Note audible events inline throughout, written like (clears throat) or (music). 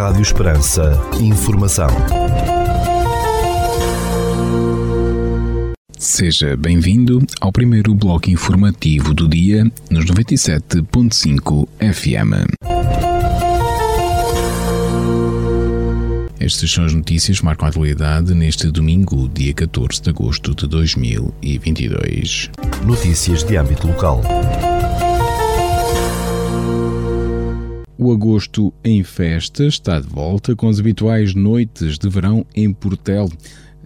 Rádio Esperança. Informação. Seja bem-vindo ao primeiro bloco informativo do dia nos 97.5 FM. Estas são as notícias que marcam a atualidade neste domingo, dia 14 de agosto de 2022. Notícias de âmbito local. O agosto em festa está de volta com as habituais noites de verão em Portel,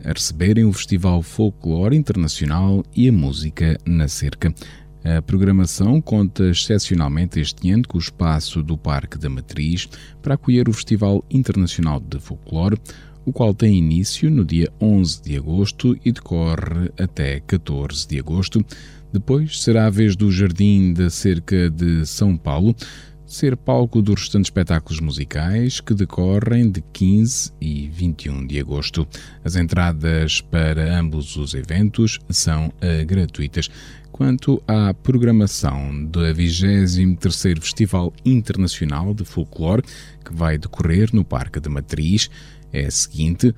a receberem o Festival Folclore Internacional e a Música na Cerca. A programação conta excepcionalmente este ano com o espaço do Parque da Matriz para acolher o Festival Internacional de Folclore, o qual tem início no dia 11 de agosto e decorre até 14 de agosto. Depois será a vez do Jardim da Cerca de São Paulo, ser palco dos restantes espetáculos musicais que decorrem de 15 e 21 de agosto. As entradas para ambos os eventos são uh, gratuitas. Quanto à programação do 23º Festival Internacional de Folclore, que vai decorrer no Parque de Matriz, é a seguinte: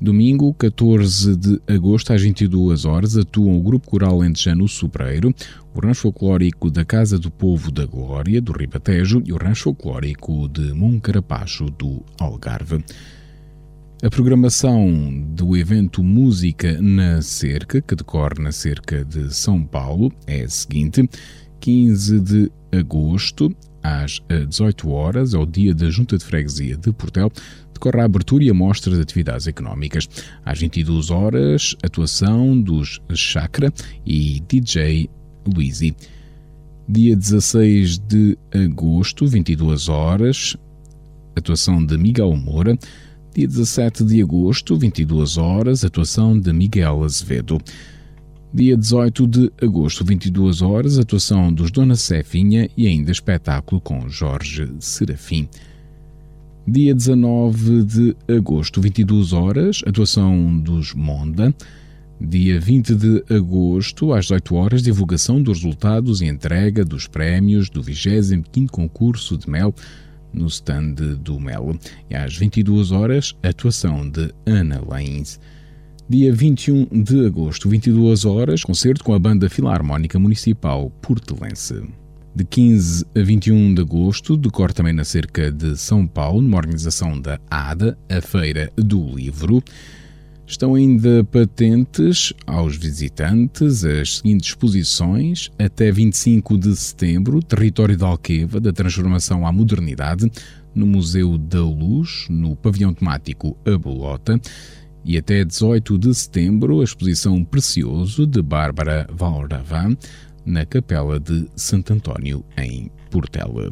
Domingo, 14 de agosto, às 22 horas, atuam o Grupo Coral Lentejano Sobreiro, o Rancho Folclórico da Casa do Povo da Glória, do Ribatejo, e o Rancho Folclórico de Moncarapacho, do Algarve. A programação do evento Música na Cerca, que decorre na Cerca de São Paulo, é a seguinte: 15 de agosto, às 18 horas, ao dia da Junta de Freguesia de Portel, decorre a abertura e a mostra de atividades económicas. Às 22 horas, atuação dos Chakra e DJ Luizy. Dia 16 de agosto, 22 horas, atuação de Miguel Moura. Dia 17 de agosto, 22 horas, atuação de Miguel Azevedo. Dia 18 de agosto, 22 horas, atuação dos Dona Cefinha e ainda espetáculo com Jorge Serafim. Dia 19 de agosto, 22 horas, atuação dos Monda. Dia 20 de agosto, às 18 horas, divulgação dos resultados e entrega dos prémios do 25º concurso de mel no stand do Mel. E às 22 horas, atuação de Ana Lains. Dia 21 de agosto, 22 horas, concerto com a Banda Filarmónica Municipal Portelense de 15 a 21 de agosto, decorre também na cerca de São Paulo, numa organização da ADA, a Feira do Livro. Estão ainda patentes aos visitantes as seguintes exposições. Até 25 de setembro, Território da Alqueva, da Transformação à Modernidade, no Museu da Luz, no pavilhão temático A Bolota, e até 18 de setembro, a exposição Precioso, de Bárbara Valravan, na Capela de Santo António, em Portela.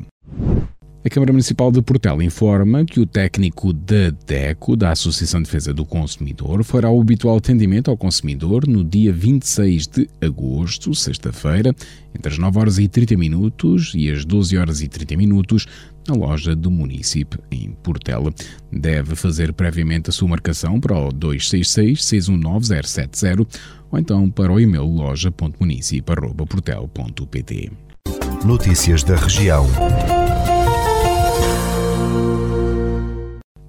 A Câmara Municipal de Portela informa que o técnico da DECO, da Associação de Defesa do Consumidor, fará o habitual atendimento ao consumidor no dia 26 de agosto, sexta-feira, entre as 9 horas e 30 minutos e as 12 horas e 30 minutos, na loja do município em Portela. Deve fazer previamente a sua marcação para o 266 619 070 ou então para o e-mail loja.municip.portel.pt. Notícias da região.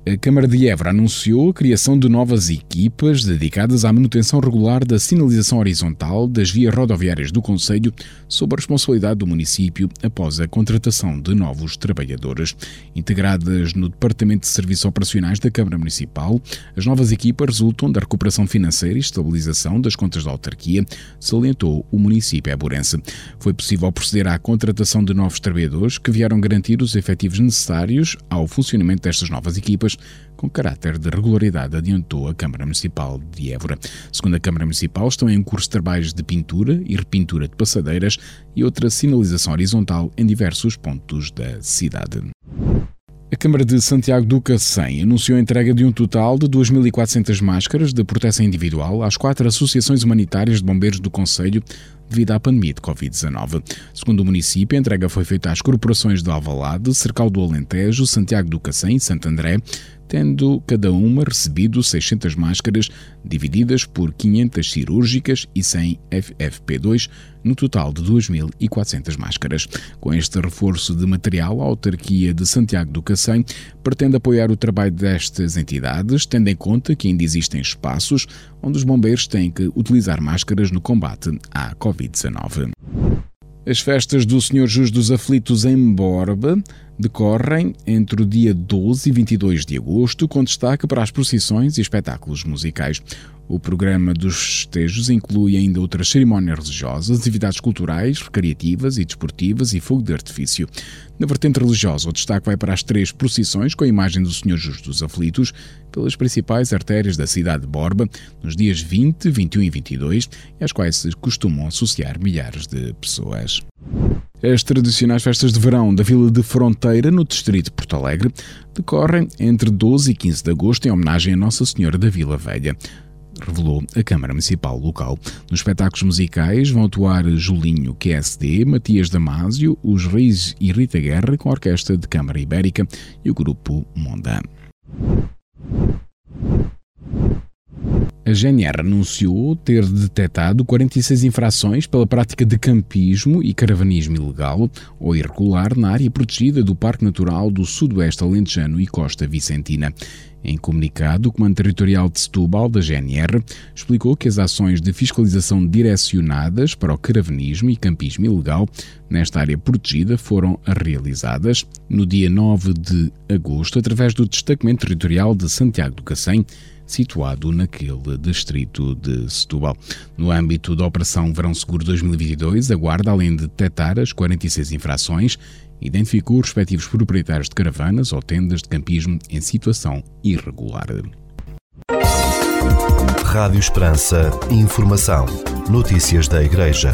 A Câmara de Évora anunciou a criação de novas equipas dedicadas à manutenção regular da sinalização horizontal das vias rodoviárias do Conselho, sob a responsabilidade do município após a contratação de novos trabalhadores. Integradas no Departamento de Serviços Operacionais da Câmara Municipal, as novas equipas resultam da recuperação financeira e estabilização das contas da autarquia, salientou o município eburense. Foi possível proceder à contratação de novos trabalhadores que vieram garantir os efetivos necessários ao funcionamento destas novas equipas com caráter de regularidade, adiantou a Câmara Municipal de Évora. Segundo a Câmara Municipal, estão em curso trabalhos de pintura e repintura de passadeiras e outra sinalização horizontal em diversos pontos da cidade. A Câmara de Santiago do Cacém anunciou a entrega de um total de 2.400 máscaras de proteção individual às quatro associações humanitárias de bombeiros do Conselho devido à pandemia de Covid-19. Segundo o município, a entrega foi feita às corporações de Alvalade, Cercal do Alentejo, Santiago do Cacém e Santo André, tendo cada uma recebido 600 máscaras, divididas por 500 cirúrgicas e 100 FFP2, no total de 2.400 máscaras. Com este reforço de material, a autarquia de Santiago do Cacém pretende apoiar o trabalho destas entidades, tendo em conta que ainda existem espaços onde os bombeiros têm que utilizar máscaras no combate à Covid-19. As festas do Senhor Jus dos Aflitos em Borba decorrem entre o dia 12 e 22 de agosto, com destaque para as procissões e espetáculos musicais. O programa dos festejos inclui ainda outras cerimónias religiosas, atividades culturais, recreativas e desportivas e fogo de artifício. Na vertente religiosa, o destaque vai para as três procissões com a imagem do Senhor Justo dos Aflitos pelas principais artérias da cidade de Borba nos dias 20, 21 e 22, e às quais se costumam associar milhares de pessoas. As tradicionais festas de verão da Vila de Fronteira, no distrito de Porto Alegre, decorrem entre 12 e 15 de agosto em homenagem a Nossa Senhora da Vila Velha revelou a Câmara Municipal local. Nos espetáculos musicais vão atuar Julinho QSD, Matias Damasio, Os Reis e Rita Guerra com a Orquestra de Câmara Ibérica e o Grupo Mondan. A GNR anunciou ter detectado 46 infrações pela prática de campismo e caravanismo ilegal ou irregular na área protegida do Parque Natural do Sudoeste Alentejano e Costa Vicentina. Em comunicado, o Comando Territorial de Setúbal, da GNR, explicou que as ações de fiscalização direcionadas para o caravanismo e campismo ilegal nesta área protegida foram realizadas no dia 9 de agosto através do Destacamento Territorial de Santiago do Cacém, situado naquele distrito de Setúbal. No âmbito da Operação Verão Seguro 2022, a Guarda, além de detectar as 46 infrações, identificou os respectivos proprietários de caravanas ou tendas de campismo em situação irregular. Rádio Esperança. Informação. Notícias da Igreja.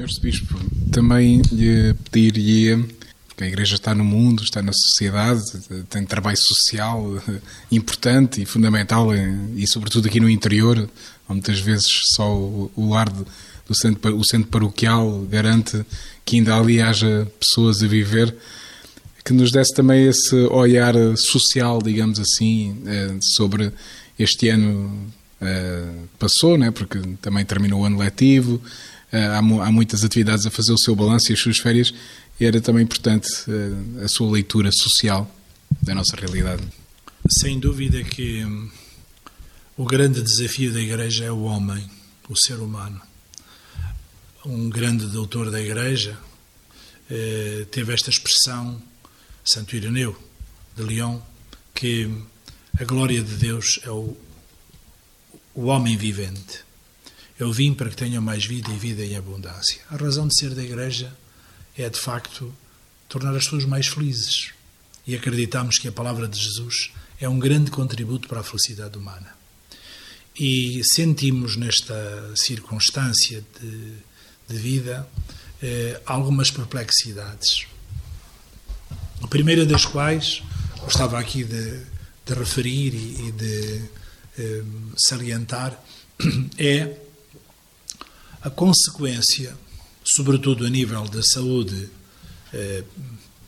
Arcebispo, também lhe pediria que a Igreja está no mundo, está na sociedade, tem trabalho social importante e fundamental, e sobretudo aqui no interior, onde muitas vezes só o lar do centro, o centro paroquial garante que ainda ali haja pessoas a viver, que nos desse também esse olhar social, digamos assim, eh, sobre este ano eh, passou, né? porque também terminou o ano letivo, eh, há muitas atividades a fazer o seu balanço e as suas férias, era também importante uh, a sua leitura social da nossa realidade. Sem dúvida que hum, o grande desafio da Igreja é o homem, o ser humano. Um grande doutor da Igreja eh, teve esta expressão, Santo Ireneu de Leão, que a glória de Deus é o, o homem vivente. Eu vim para que tenham mais vida e vida em abundância. A razão de ser da Igreja é, de facto, tornar as pessoas mais felizes. E acreditamos que a palavra de Jesus é um grande contributo para a felicidade humana. E sentimos nesta circunstância de, de vida eh, algumas perplexidades. A primeira das quais gostava aqui de, de referir e, e de eh, salientar (clears throat) é a consequência sobretudo a nível da saúde eh,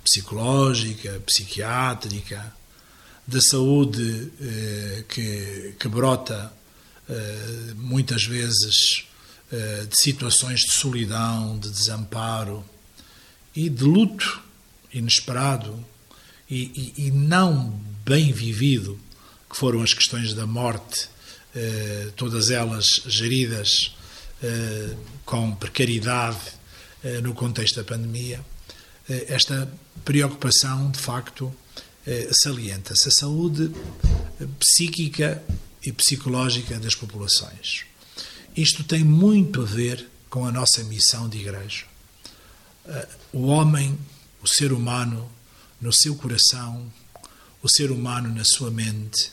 psicológica, psiquiátrica, da saúde eh, que, que, brota eh, muitas vezes eh, de situações de solidão, de desamparo e de luto inesperado e, e, e não bem vivido, que foram as questões da morte, eh, todas elas geridas eh, com precariedade no contexto da pandemia, eh, esta preocupação de facto salienta-se a saúde psíquica e psicológica das populações. Isto tem muito a ver com a nossa missão de igreja. O homem, o ser humano, no seu coração, o ser humano na sua mente,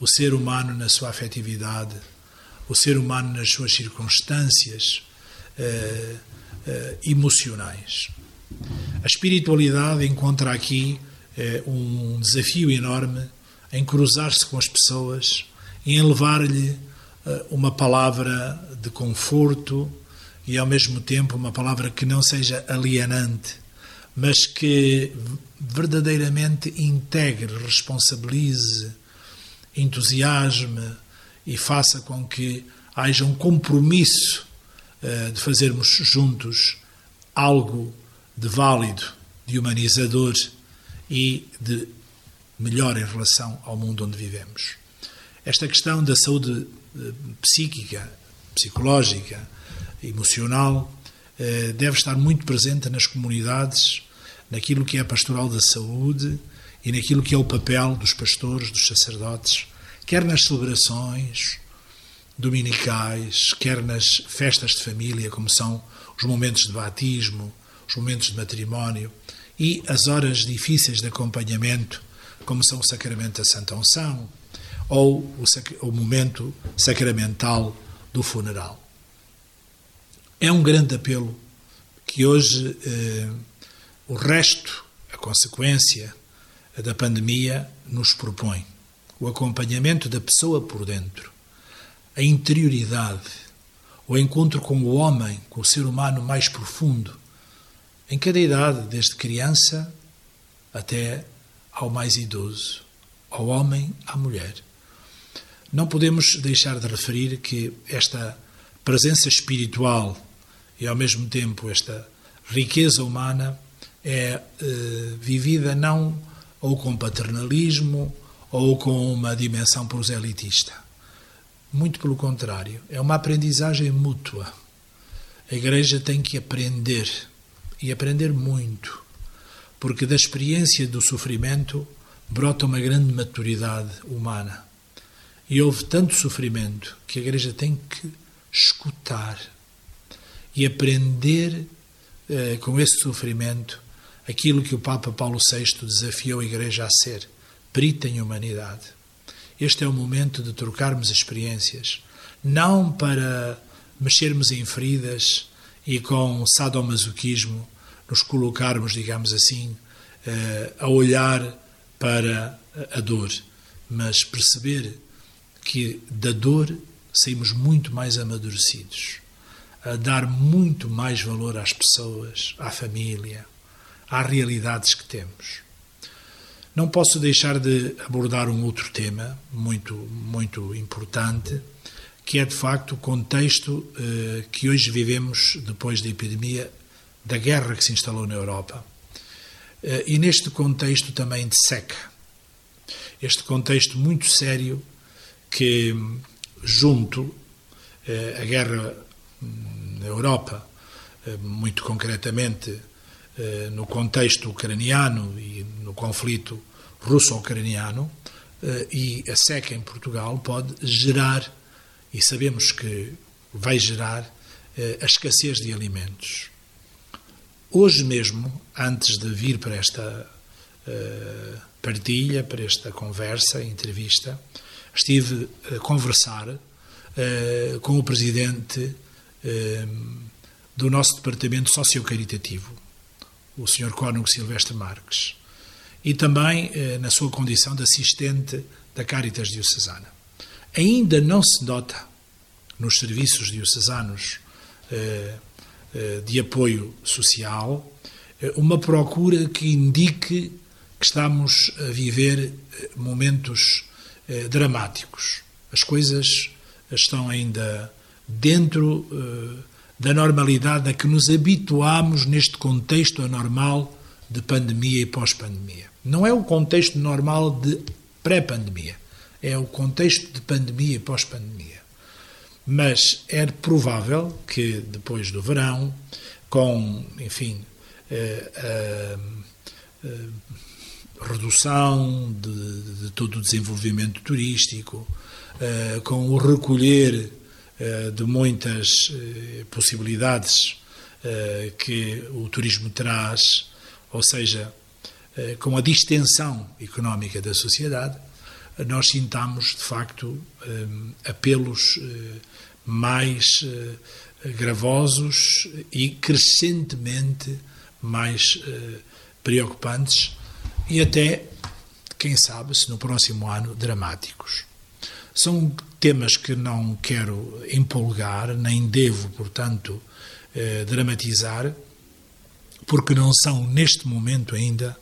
o ser humano na sua afetividade, o ser humano nas suas circunstâncias emocionais. A espiritualidade encontra aqui uh, um desafio enorme em cruzar-se com as pessoas em levar-lhe uma palavra de conforto e ao mesmo tempo uma palavra que não seja alienante, mas que verdadeiramente integre, responsabilize, entusiasme e faça com que haja um compromisso de fazermos juntos algo de válido, de humanizador e de melhor em relação ao mundo onde vivemos. Esta questão da saúde uh, psíquica, psicológica, emocional, uh, deve estar muito presente nas comunidades, naquilo que é a pastoral da saúde e naquilo que é o papel dos pastores, dos sacerdotes, quer nas celebrações dominicais, quer nas festas de família, como são os momentos de batismo, os momentos de matrimónio e as horas difíceis de acompanhamento, como são o sacramento da Santa Unção ou o, o momento sacramental do funeral. É um grande apelo que hoje eh, o resto, a consequência da pandemia, nos propõe. O acompanhamento da pessoa por dentro, a interioridade, o encontro com o homem, com o ser humano mais profundo, em cada idade, desde criança até ao mais idoso, ao homem, à mulher. Não podemos deixar de referir que esta presença espiritual e, ao mesmo tempo, esta riqueza humana é eh, vivida não ou com paternalismo ou com uma dimensão proselitista. Muito pelo contrário, é uma aprendizagem mútua. A Igreja tem que aprender, e aprender muito, porque da experiência do sofrimento brota uma grande maturidade humana. E houve tanto sofrimento que a Igreja tem que escutar e aprender eh, com esse sofrimento aquilo que o Papa Paulo VI desafiou a Igreja a ser, perita em humanidade. Este é o momento de trocarmos experiências, não para mexermos em feridas e com sadomasoquismo nos colocarmos, digamos assim, eh, a olhar para a dor, mas perceber que da dor saímos muito mais amadurecidos, a dar muito mais valor às pessoas, à família, às realidades que temos. Não posso deixar de abordar um outro tema muito, muito importante, que é de facto o contexto eh, que hoje vivemos depois da epidemia, da guerra que se instalou na Europa. Eh, e neste contexto também de seca. Este contexto muito sério que, junto eh, a guerra hum, na Europa, muito concretamente no contexto ucraniano e no conflito russo-ucraniano, eh, e a seca em Portugal pode gerar, e sabemos que vai gerar, eh, a escassez de alimentos. Hoje mesmo, antes de vir para esta partilha, para esta conversa, entrevista, estive a conversar com o presidente do nosso departamento sociocaritativo, o Sr. Cónigo Silvestre Marques, e também eh, na sua condição de assistente da Caritas Diocesana. Ainda não se nota nos serviços diocesanos eh, eh, de apoio social eh, uma procura que indique que estamos a viver eh, momentos dramáticos. As coisas estão ainda dentro da normalidade a que nos habituamos neste contexto anormal de pandemia e pós-pandemia. Não é o contexto normal de pré-pandemia, é o contexto de pandemia e pós-pandemia. Mas é provável que depois do verão, com, enfim, eh, eh, a redução de, de, todo o desenvolvimento turístico, eh, com o recolher eh, de muitas eh, possibilidades eh, que o turismo traz, ou seja, com a distensão económica da sociedade, nós sintamos, de facto, apelos mais gravosos e crescentemente mais preocupantes e até, quem sabe, se no próximo ano, dramáticos. São temas que não quero empolgar, nem devo, portanto, eh, dramatizar, porque não são, neste momento ainda,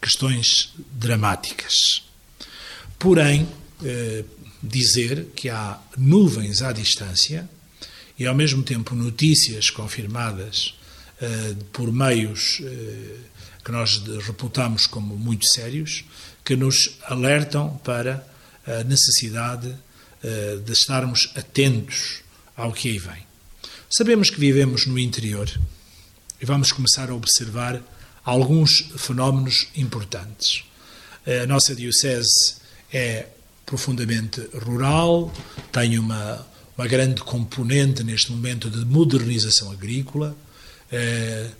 questões dramáticas. Porém, eh, dizer que há nuvens à distância e, ao mesmo tempo, notícias confirmadas eh, por meios eh, que nós reputamos como muito sérios, que nos alertam para a necessidade de estarmos atentos ao que aí vem. Sabemos que vivemos no interior e vamos começar a observar alguns fenómenos importantes. A nossa Diocese é profundamente rural, tem uma, uma grande componente neste momento de modernização agrícola. É,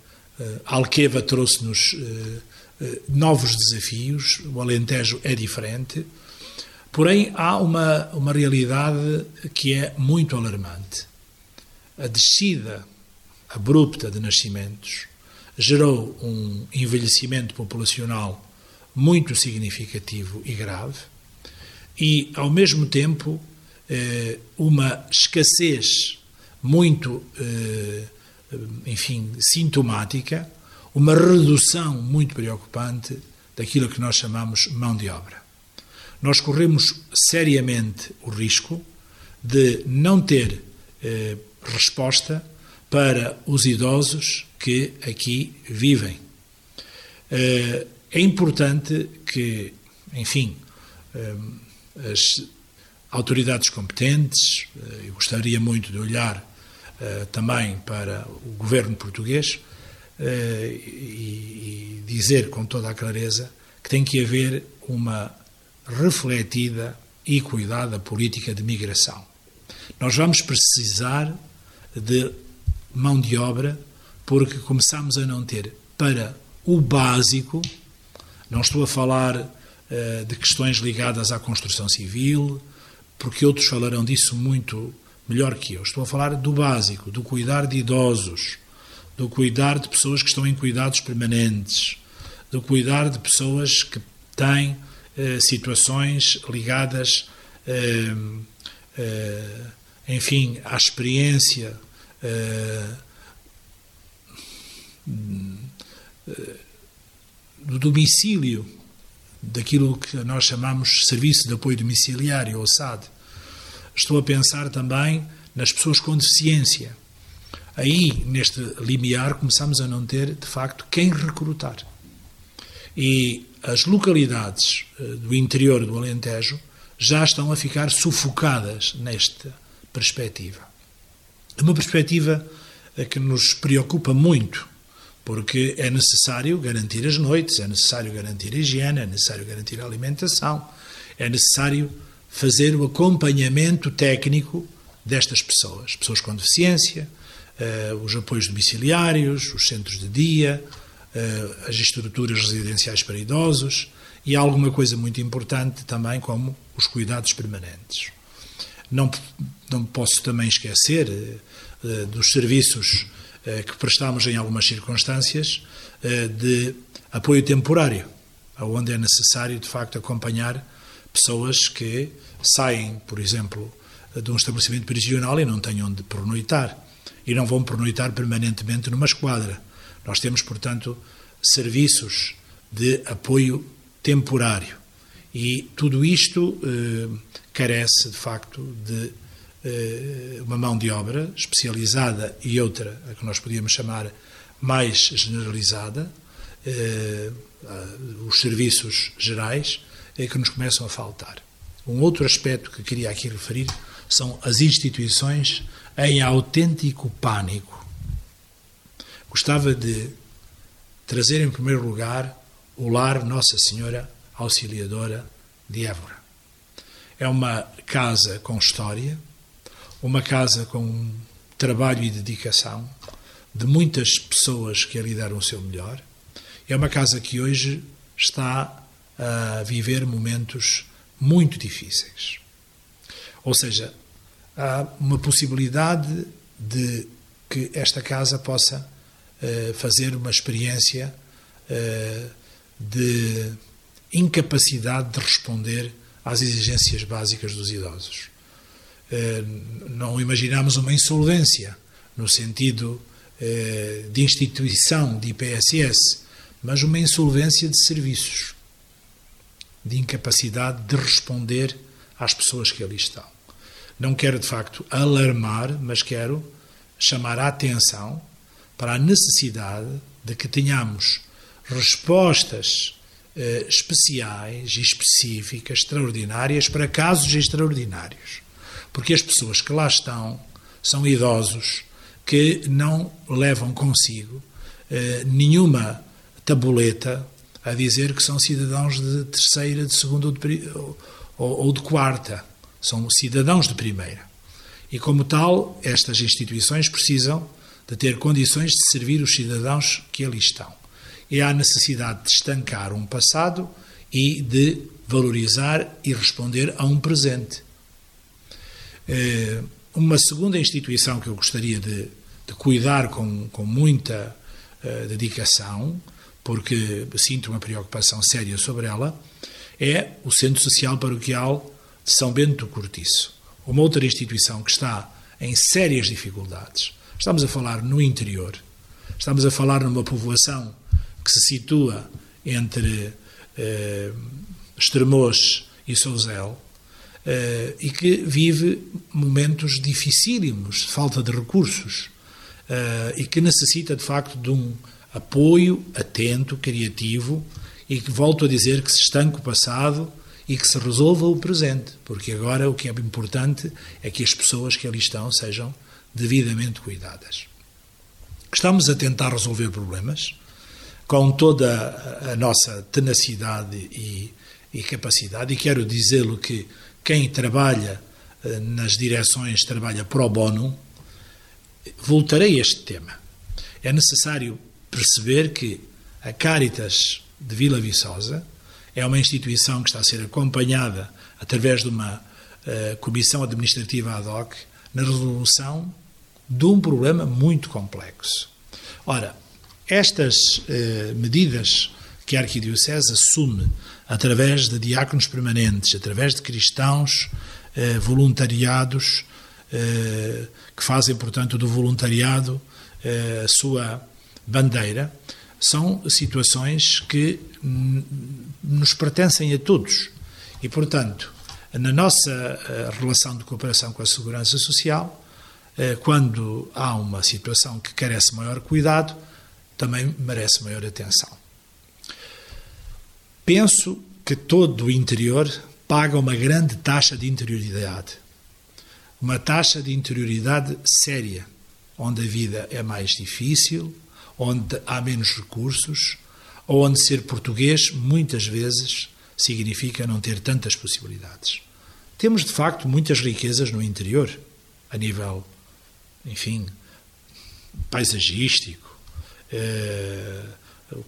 a Alqueva trouxe-nos novos desafios, o Alentejo é diferente, porém há uma, uma realidade que é muito alarmante. A descida abrupta de nascimentos gerou um envelhecimento populacional muito significativo e grave, e, ao mesmo tempo, eh, uma escassez muito, eh, enfim, sintomática, uma redução muito preocupante daquilo que nós chamamos mão de obra. Nós corremos seriamente o risco de não ter eh, resposta para os idosos que aqui vivem. É importante que, enfim, as autoridades competentes, eh, eu gostaria muito de olhar eh, também para o governo português eh, e dizer com toda a clareza que tem que haver uma refletida e cuidada política de migração. Nós vamos precisar de mão de obra porque começamos a não ter para o básico, não estou a falar eh, de questões ligadas à construção civil, porque outros falarão disso muito melhor que eu. Estou a falar do básico, do cuidar de idosos, do cuidar de pessoas que estão em cuidados permanentes, do cuidar de pessoas que têm eh, situações ligadas, eh, enfim, à experiência do domicílio daquilo que nós chamamos Serviço de Apoio Domiciliário, ou SAD. Estou a pensar também nas pessoas com deficiência. Aí, neste limiar, começamos a não ter, de facto, quem recrutar. E as localidades eh, do interior do Alentejo já estão a ficar sufocadas nesta perspectiva. Uma perspectiva eh, que nos preocupa muito, porque é necessário garantir as noites, é necessário garantir a higiene, é necessário garantir a alimentação, é necessário fazer o acompanhamento técnico destas pessoas, pessoas com deficiência, uh, os apoios domiciliários, os centros de dia, uh, as estruturas residenciais para idosos e alguma coisa muito importante também como os cuidados permanentes. Não, não posso também esquecer uh, dos serviços eh, que prestamos em algumas circunstâncias eh, de apoio temporário, onde é necessário, de facto, acompanhar pessoas que saem, por exemplo, de um estabelecimento prisional e não têm onde pernoitar. E não vão pernoitar permanentemente numa esquadra. Nós temos, portanto, serviços de apoio temporário. E tudo isto eh, carece, de facto, de eh, uma mão de obra especializada e outra, a que nós podíamos chamar mais generalizada, eh, os serviços gerais, é que nos começam a faltar. Um outro aspecto que queria aqui referir são as instituições em autêntico pânico. Gostava de trazer em primeiro lugar o lar Nossa Senhora Auxiliadora de Évora. É uma casa com história, uma casa com trabalho e dedicação de muitas pessoas que ali deram o seu melhor. É uma casa que hoje está a viver momentos muito difíceis. Ou seja, há uma possibilidade de que esta casa possa uh, fazer uma experiência uh, de incapacidade de responder às exigências básicas dos idosos. Eh, não imaginamos uma insolvência, no sentido eh, de instituição de IPSS, mas uma insolvência de serviços, de incapacidade de responder às pessoas que ali estão. Não quero, de facto, alarmar, mas quero chamar a atenção para a necessidade de que tenhamos respostas eh, especiais e específicas, extraordinárias, para casos extraordinários. Porque as pessoas que lá estão são idosos que não levam consigo eh, nenhuma tabuleta a dizer que são cidadãos de terceira, de segunda ou de, ou, ou de quarta. São cidadãos de primeira. E, como tal, estas instituições precisam de ter condições de servir os cidadãos que ali estão. E há necessidade de estancar um passado e de valorizar e responder a um presente. Eh, uma segunda instituição que eu gostaria de, de cuidar com, com muita uh, dedicação, porque sinto uma preocupação séria sobre ela, é o Centro Social Paroquial de São Bento do Cortiço. Uma outra instituição que está em sérias dificuldades. Estamos a falar no interior, estamos a falar numa povoação que se situa entre eh, Estremoz e Souzel, uh, e que vive momentos dificílimos, falta de recursos, uh, e que necessita de facto de um apoio atento, criativo, e que volto a dizer que se estanque o passado e que se resolva o presente, porque agora o que é importante é que as pessoas que ali estão sejam devidamente cuidadas. Estamos a tentar resolver problemas com toda a nossa tenacidade e, e capacidade, e quero dizê-lo que quem trabalha eh, nas direções trabalha pro bono, voltarei a este tema. É necessário perceber que a Caritas de Vila Viçosa é uma instituição que está a ser acompanhada através de uma uh, comissão administrativa ad hoc na resolução de um problema muito complexo. Ora, estas uh, medidas que a Arquidiocese assume através de diáconos permanentes, através de cristãos eh, voluntariados, eh, que fazem, portanto, do voluntariado eh, a sua bandeira, são situações que nos pertencem a todos. E, portanto, na nossa eh, relação de cooperação com a segurança social, eh, quando há uma situação que carece maior cuidado, também merece maior atenção. Penso que todo o interior paga uma grande taxa de interioridade. Uma taxa de interioridade séria, onde a vida é mais difícil, onde há menos recursos, ou onde ser português muitas vezes significa não ter tantas possibilidades. Temos de facto muitas riquezas no interior, a nível, enfim, paisagístico. Eh,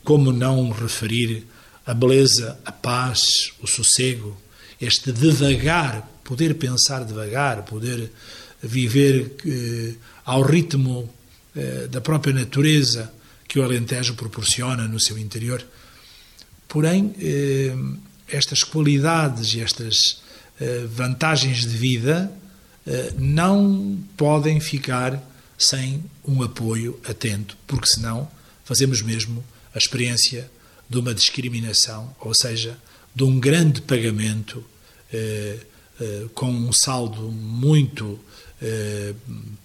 como não referir a beleza, a paz, o sossego, este devagar, poder pensar devagar, poder viver eh, ao ritmo eh, da própria natureza que o Alentejo proporciona no seu interior. Porém, eh, estas qualidades e estas eh, vantagens de vida eh, não podem ficar sem um apoio atento, porque senão fazemos mesmo a experiência de uma discriminação, ou seja, de um grande pagamento eh, eh, com um saldo muito eh,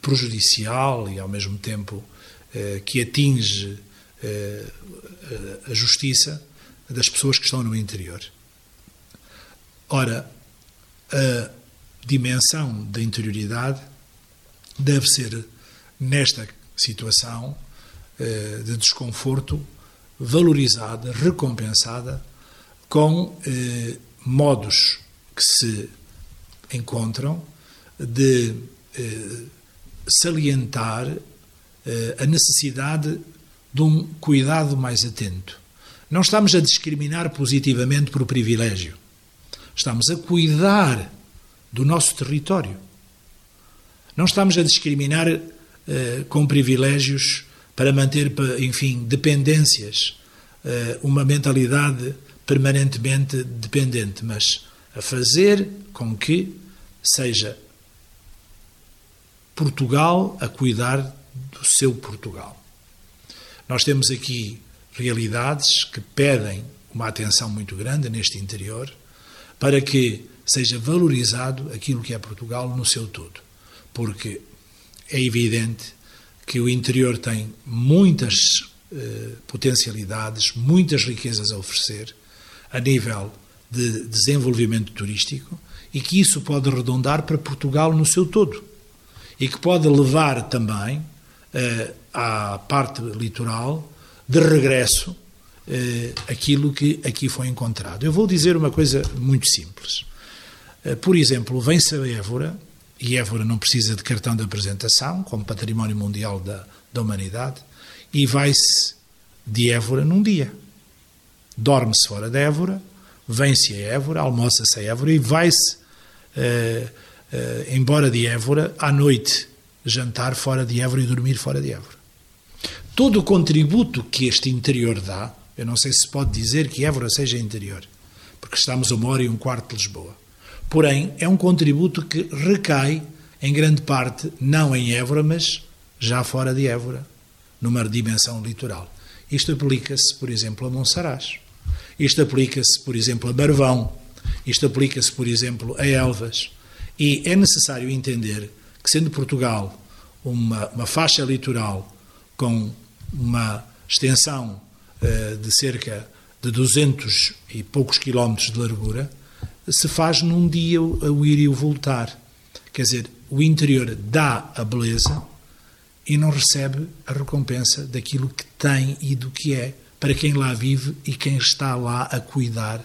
prejudicial e, ao mesmo tempo, eh, que atinge eh, a justiça das pessoas que estão no interior. Ora, a dimensão da interioridade deve ser, nesta situação eh, de desconforto, valorizada, recompensada com eh, modos que se encontram de eh, salientar a necessidade de um cuidado mais atento. Não estamos a discriminar positivamente por privilégio. Estamos a cuidar do nosso território. Não estamos a discriminar com privilégios para manter, enfim, dependências, eh, uma mentalidade permanentemente dependente, mas a fazer com que seja Portugal a cuidar do seu Portugal. Nós temos aqui realidades que pedem uma atenção muito grande neste interior para que seja valorizado aquilo que é Portugal no seu todo. Porque é evidente que o interior tem muitas eh, potencialidades, muitas riquezas a oferecer a nível de desenvolvimento turístico e que isso pode redondar para Portugal no seu todo e que pode levar também eh, à parte litoral de regresso eh, aquilo que aqui foi encontrado. Eu vou dizer uma coisa muito simples. Eh, por exemplo, vem-se a Évora, e Évora não precisa de cartão de apresentação, como património mundial da, da humanidade, e vai-se de Évora num dia. Dorme-se fora de Évora, vem-se a Évora, almoça-se a Évora e vai-se uh, uh, embora de Évora à noite jantar fora de Évora e dormir fora de Évora. Todo o contributo que este interior dá, eu não sei se pode dizer que Évora seja interior, porque estamos a uma hora e um quarto de Lisboa. Porém, é um contributo que recai, em grande parte, não em Évora, mas já fora de Évora, numa dimensão litoral. Isto aplica-se, por exemplo, a Monsaraz. Isto aplica-se, por exemplo, a Barvão. Isto aplica-se, por exemplo, a Elvas. E é necessário entender que, sendo Portugal uma, uma faixa litoral com uma extensão uh, de cerca de 200 e poucos quilómetros de largura, se faz num dia o ir e o voltar. Quer dizer, o interior dá a beleza e não recebe a recompensa daquilo que tem e do que é para quem lá vive e quem está lá a cuidar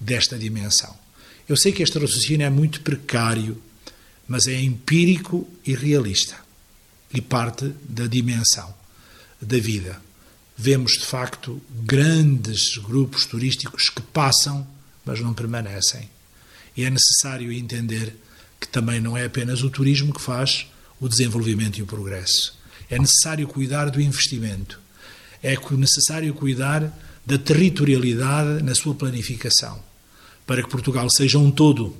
desta dimensão. Eu sei que este raciocínio é muito precário, mas é empírico e realista e parte da dimensão da vida. Vemos de facto grandes grupos turísticos que passam, mas não permanecem. E é necessário entender que também não é apenas o turismo que faz o desenvolvimento e o progresso. É necessário cuidar do investimento. É necessário cuidar da territorialidade na sua planificação, para que Portugal seja um todo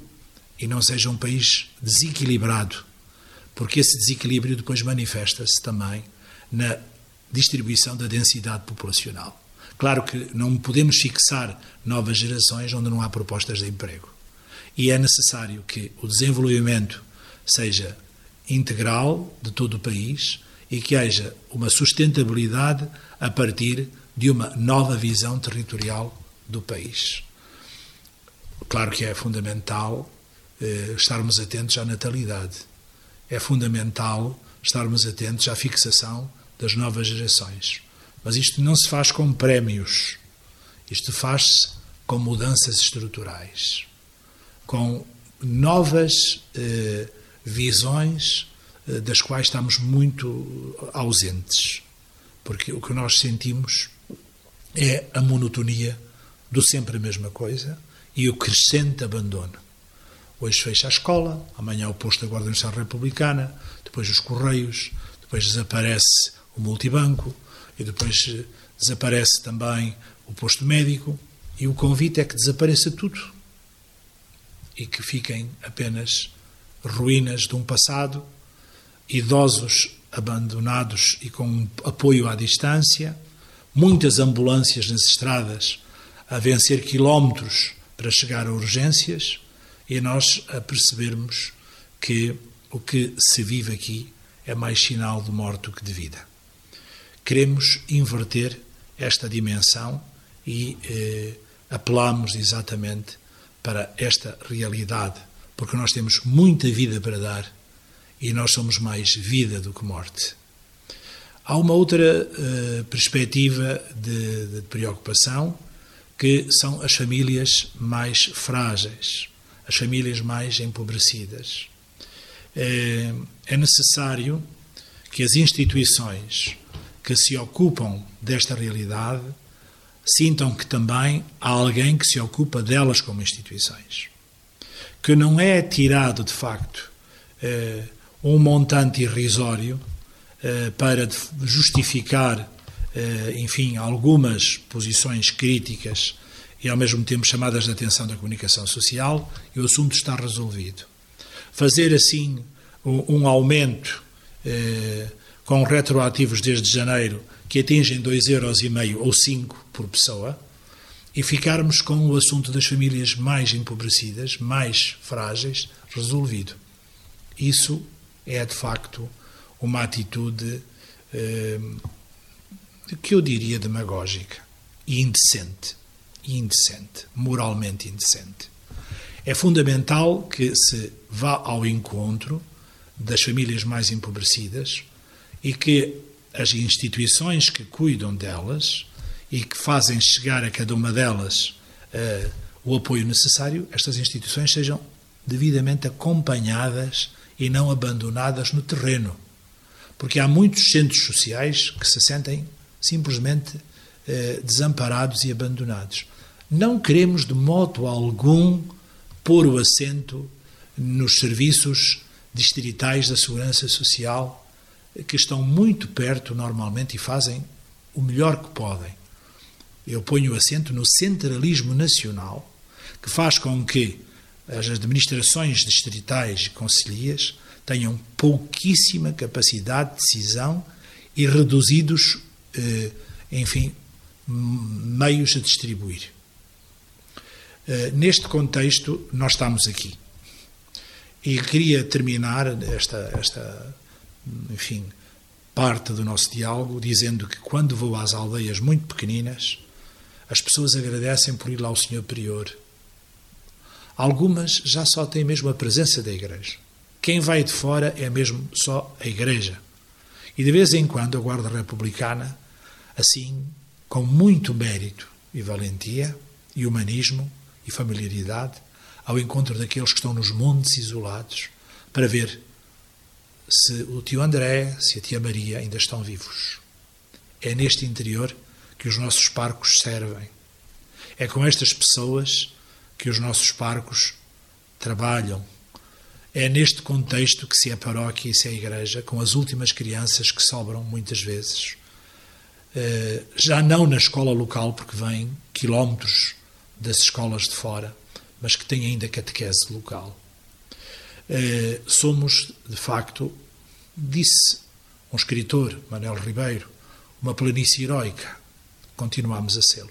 e não seja um país desequilibrado, porque esse desequilíbrio depois manifesta-se também na distribuição da densidade populacional. Claro que não podemos fixar novas gerações onde não há propostas de emprego. E é necessário que o desenvolvimento seja integral de todo o país e que haja uma sustentabilidade a partir de uma nova visão territorial do país. Claro que é fundamental eh, estarmos atentos à natalidade. É fundamental estarmos atentos à fixação das novas gerações. Mas isto não se faz com prémios. Isto faz-se com mudanças estruturais com novas eh, visões eh, das quais estamos muito ausentes. Porque o que nós sentimos é a monotonia do sempre a mesma coisa e o crescente abandono. Hoje fecha a escola, amanhã o posto da Guarda Nacional Republicana, depois os Correios, depois desaparece o multibanco e depois eh, desaparece também o posto médico e o convite é que desapareça tudo e que fiquem apenas ruínas de um passado, idosos abandonados e com apoio à distância, muitas ambulâncias nas estradas a vencer quilómetros para chegar a urgências e nós a percebermos que o que se vive aqui é mais sinal de morte do que de vida. Queremos inverter esta dimensão e eh, apelamos exatamente para esta realidade, porque nós temos muita vida para dar e nós somos mais vida do que morte. Há uma outra uh, perspectiva de, de, preocupação que são as famílias mais frágeis, as famílias mais empobrecidas. É, é necessário que as instituições que se ocupam desta realidade sintam que também há alguém que se ocupa delas como instituições. Que não é tirado, de facto, eh, um montante irrisório eh, para justificar, eh, enfim, algumas posições críticas e ao mesmo tempo chamadas de atenção da comunicação social e o assunto está resolvido. Fazer assim um aumento com retroativos desde janeiro que atingem 2,5 euros e meio ou 5 por pessoa, e ficarmos com o assunto das famílias mais empobrecidas, mais frágeis, resolvido. Isso é, de facto, uma atitude eh, que eu diria demagógica e indecente. Indecente, moralmente indecente. É fundamental que se vá ao encontro das famílias mais empobrecidas e que as instituições que cuidam delas e que fazem chegar a cada uma delas uh, o apoio necessário, estas instituições sejam devidamente acompanhadas e não abandonadas no terreno. Porque há muitos centros sociais que se sentem simplesmente uh, desamparados e abandonados. Não queremos de modo algum pôr o acento nos serviços distritais da segurança social que estão muito perto normalmente e fazem o melhor que podem. Eu ponho o acento no centralismo nacional, que faz com que as administrações distritais e concelhias tenham pouquíssima capacidade de decisão e reduzidos, eh, enfim, meios a distribuir. Eh, neste contexto, nós estamos aqui. E queria terminar esta, esta enfim, parte do nosso diálogo, dizendo que quando vou às aldeias muito pequeninas, as pessoas agradecem por ir lá ao Senhor Prior. Algumas já só têm mesmo a presença da igreja. Quem vai de fora é mesmo só a igreja. E de vez em quando a Guarda Republicana, assim, com muito mérito e valentia, e humanismo e familiaridade, ao encontro daqueles que estão nos montes isolados, para ver se o tio André, se a tia Maria ainda estão vivos. É neste interior que os nossos parcos servem. É com estas pessoas que os nossos parcos trabalham. É neste contexto que se é paróquia e se é igreja, com as últimas crianças que sobram muitas vezes. Eh, já não na escola local, porque vêm quilómetros das escolas de fora, mas que têm ainda catequese local. Eh, somos, de facto, disse um escritor, Manuel Ribeiro, uma planície heroica. Continuamos a sê-lo.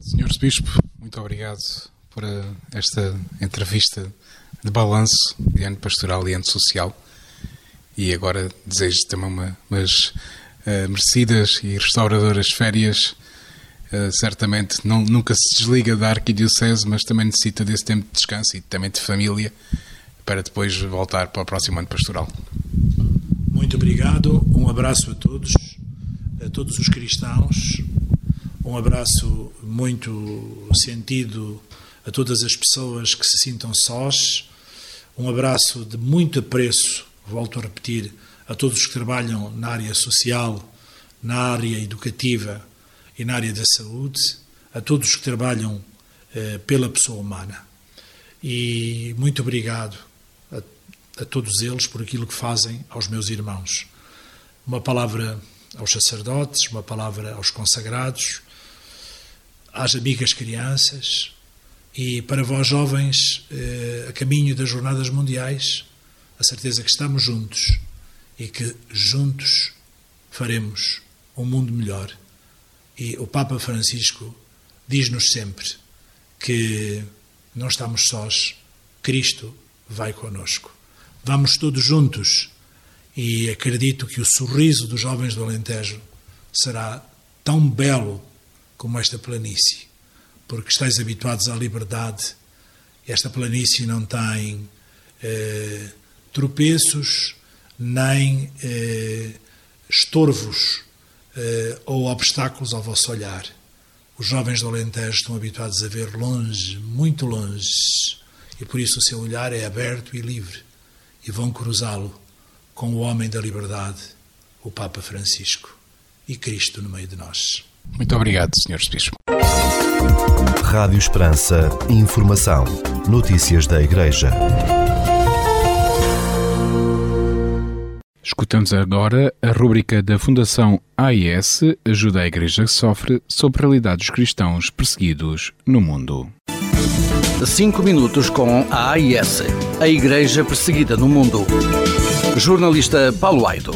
Senhor Bispo, muito obrigado por eh, esta entrevista de balanço de ano pastoral e ano social. E agora desejo também uma, umas uh, merecidas e restauradoras férias Uh, certamente não, nunca se desliga da arquidiocese, mas também necessita desse tempo de descanso e também de família para depois voltar para o próximo ano pastoral. Muito obrigado, um abraço a todos, a todos os cristãos, um abraço muito sentido a todas as pessoas que se sintam sós, um abraço de muito apreço, volto a repetir, a todos que trabalham na área social, na área educativa, e na área da saúde, a todos que trabalham eh, pela pessoa humana. E muito obrigado a, a todos eles por aquilo que fazem aos meus irmãos. Uma palavra aos sacerdotes, uma palavra aos consagrados, às amigas crianças e para vós jovens eh, a caminho das jornadas mundiais, a certeza que estamos juntos e que juntos faremos um mundo melhor e o Papa Francisco diz-nos sempre que não estamos sós, Cristo vai conosco. Vamos todos juntos e acredito que o sorriso dos jovens do Alentejo será tão belo como esta planície, porque estáis habituados à liberdade. Esta planície não tem eh, tropeços nem eh, estorvos ou obstáculos ao vosso olhar. Os jovens do Alentejo estão habituados a ver longe, muito longe, e por isso o seu olhar é aberto e livre, e vão cruzá-lo com o homem da liberdade, o Papa Francisco, e Cristo no meio de nós. Muito obrigado, Sr. Bispo. Rádio Esperança, informação, notícias da Igreja. Escutamos agora a rúbrica da Fundação AIS Ajuda a Igreja que Sofre sobre a realidade dos cristãos perseguidos no mundo. Cinco minutos com a AIS, a Igreja Perseguida no Mundo. Jornalista Paulo Aido.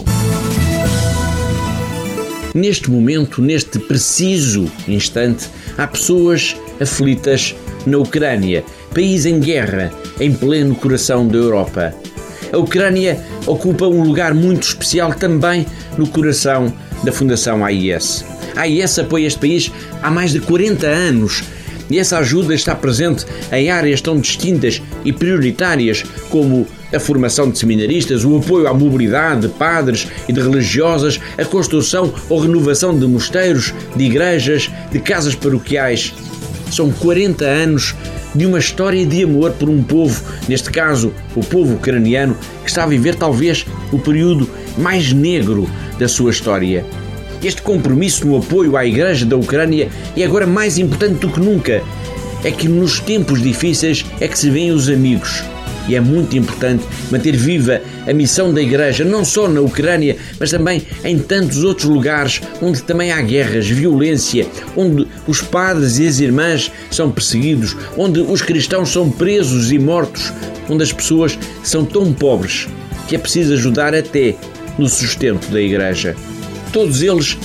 Neste momento, neste preciso instante, há pessoas aflitas na Ucrânia, país em guerra, em pleno coração da Europa. A Ucrânia ocupa um lugar muito especial também no coração da Fundação AIS. A AIS apoia este país há mais de 40 anos e essa ajuda está presente em áreas tão distintas e prioritárias como a formação de seminaristas, o apoio à mobilidade de padres e de religiosas, a construção ou renovação de mosteiros, de igrejas, de casas paroquiais. São 40 anos de uma história de amor por um povo, neste caso o povo ucraniano, que está a viver talvez o período mais negro da sua história. Este compromisso no apoio à Igreja da Ucrânia é agora mais importante do que nunca. É que nos tempos difíceis é que se veem os amigos. E é muito importante manter viva a missão da Igreja, não só na Ucrânia, mas também em tantos outros lugares onde também há guerras, violência, onde os padres e as irmãs são perseguidos, onde os cristãos são presos e mortos, onde as pessoas são tão pobres que é preciso ajudar até no sustento da Igreja. Todos eles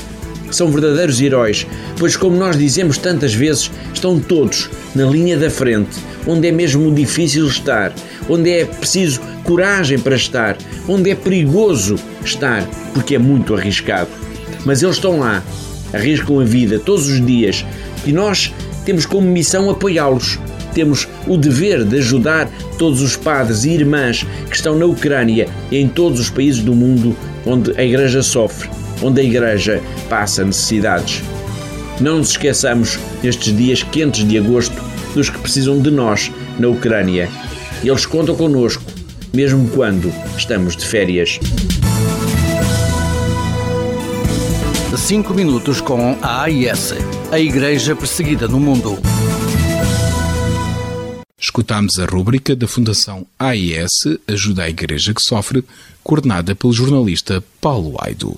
são verdadeiros heróis, pois, como nós dizemos tantas vezes, estão todos na linha da frente, onde é mesmo difícil estar, onde é preciso coragem para estar, onde é perigoso estar, porque é muito arriscado. Mas eles estão lá, arriscam a vida todos os dias e nós temos como missão apoiá-los. Temos o dever de ajudar todos os padres e irmãs que estão na Ucrânia e em todos os países do mundo onde a Igreja sofre onde a Igreja passa necessidades. Não nos esqueçamos, nestes dias quentes de agosto, dos que precisam de nós na Ucrânia. Eles contam connosco, mesmo quando estamos de férias. Cinco minutos com a AIS, a Igreja Perseguida no Mundo. Escutámos a rúbrica da Fundação AIS Ajuda a Igreja que Sofre, coordenada pelo jornalista Paulo Aido.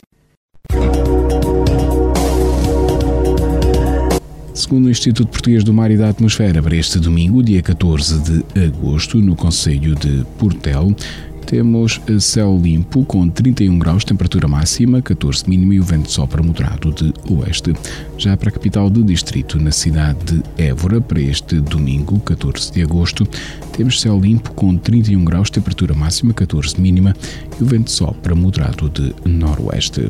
Segundo o Instituto Português do Mar e da Atmosfera, para este domingo, dia 14 de agosto, no Conselho de Portel, temos céu limpo com 31 graus, temperatura máxima, 14 mínimo e o vento sopra moderado de oeste. Já para a capital do distrito, na cidade de Évora, para este domingo, 14 de agosto, temos céu limpo com 31 graus, temperatura máxima, 14 mínima e o vento sopra moderado de noroeste.